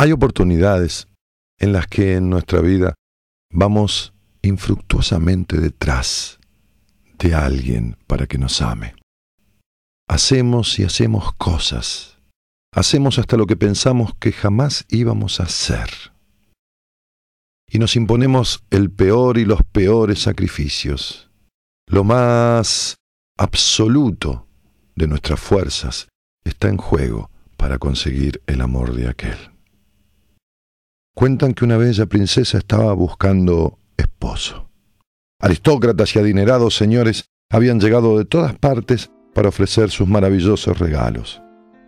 Hay oportunidades en las que en nuestra vida vamos infructuosamente detrás de alguien para que nos ame. Hacemos y hacemos cosas. Hacemos hasta lo que pensamos que jamás íbamos a hacer. Y nos imponemos el peor y los peores sacrificios. Lo más absoluto de nuestras fuerzas está en juego para conseguir el amor de aquel. Cuentan que una bella princesa estaba buscando esposo. Aristócratas y adinerados señores habían llegado de todas partes para ofrecer sus maravillosos regalos.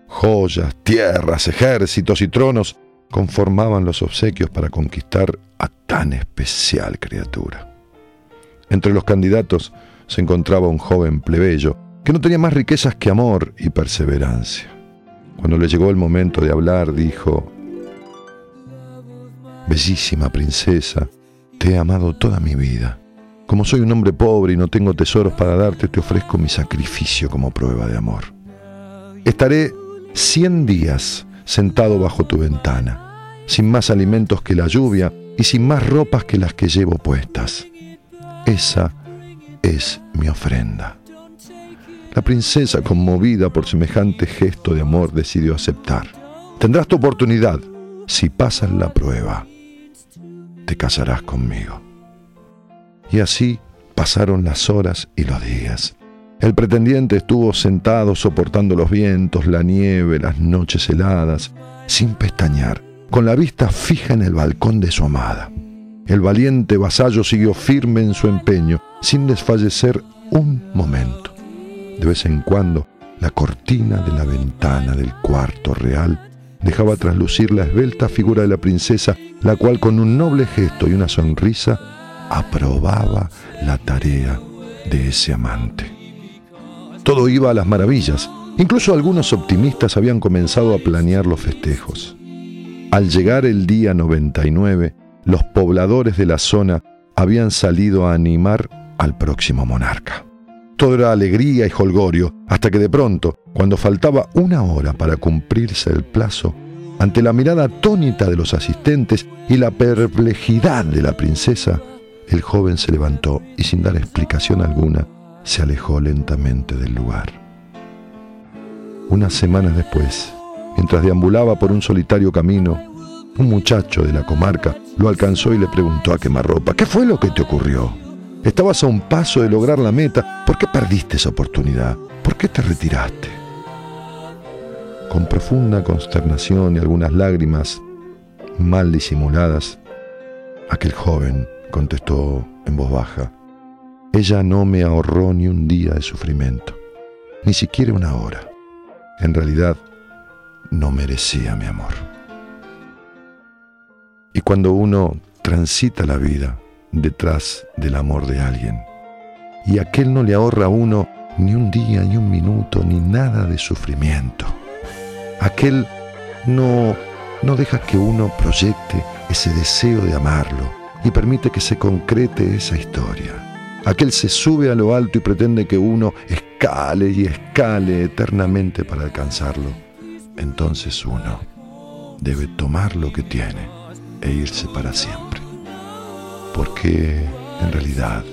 Joyas, tierras, ejércitos y tronos conformaban los obsequios para conquistar a tan especial criatura. Entre los candidatos se encontraba un joven plebeyo que no tenía más riquezas que amor y perseverancia. Cuando le llegó el momento de hablar, dijo, Bellísima princesa, te he amado toda mi vida. Como soy un hombre pobre y no tengo tesoros para darte, te ofrezco mi sacrificio como prueba de amor. Estaré cien días sentado bajo tu ventana, sin más alimentos que la lluvia y sin más ropas que las que llevo puestas. Esa es mi ofrenda. La princesa, conmovida por semejante gesto de amor, decidió aceptar. Tendrás tu oportunidad. Si pasas la prueba, te casarás conmigo. Y así pasaron las horas y los días. El pretendiente estuvo sentado soportando los vientos, la nieve, las noches heladas, sin pestañear, con la vista fija en el balcón de su amada. El valiente vasallo siguió firme en su empeño, sin desfallecer un momento. De vez en cuando, la cortina de la ventana del cuarto real dejaba traslucir la esbelta figura de la princesa, la cual con un noble gesto y una sonrisa aprobaba la tarea de ese amante. Todo iba a las maravillas. Incluso algunos optimistas habían comenzado a planear los festejos. Al llegar el día 99, los pobladores de la zona habían salido a animar al próximo monarca. Todo era alegría y holgorio, hasta que de pronto, cuando faltaba una hora para cumplirse el plazo, ante la mirada atónita de los asistentes y la perplejidad de la princesa, el joven se levantó y sin dar explicación alguna, se alejó lentamente del lugar. Unas semanas después, mientras deambulaba por un solitario camino, un muchacho de la comarca lo alcanzó y le preguntó a quemarropa, ¿qué fue lo que te ocurrió? Estabas a un paso de lograr la meta, ¿por qué perdiste esa oportunidad? ¿Por qué te retiraste? Con profunda consternación y algunas lágrimas mal disimuladas, aquel joven contestó en voz baja, ella no me ahorró ni un día de sufrimiento, ni siquiera una hora. En realidad, no merecía mi amor. Y cuando uno transita la vida detrás del amor de alguien, y aquel no le ahorra a uno ni un día, ni un minuto, ni nada de sufrimiento, aquel no, no deja que uno proyecte ese deseo de amarlo y permite que se concrete esa historia Aquel se sube a lo alto y pretende que uno escale y escale eternamente para alcanzarlo. Entonces uno debe tomar lo que tiene e irse para siempre. Porque en realidad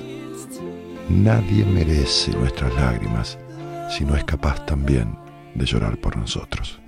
nadie merece nuestras lágrimas si no es capaz también de llorar por nosotros.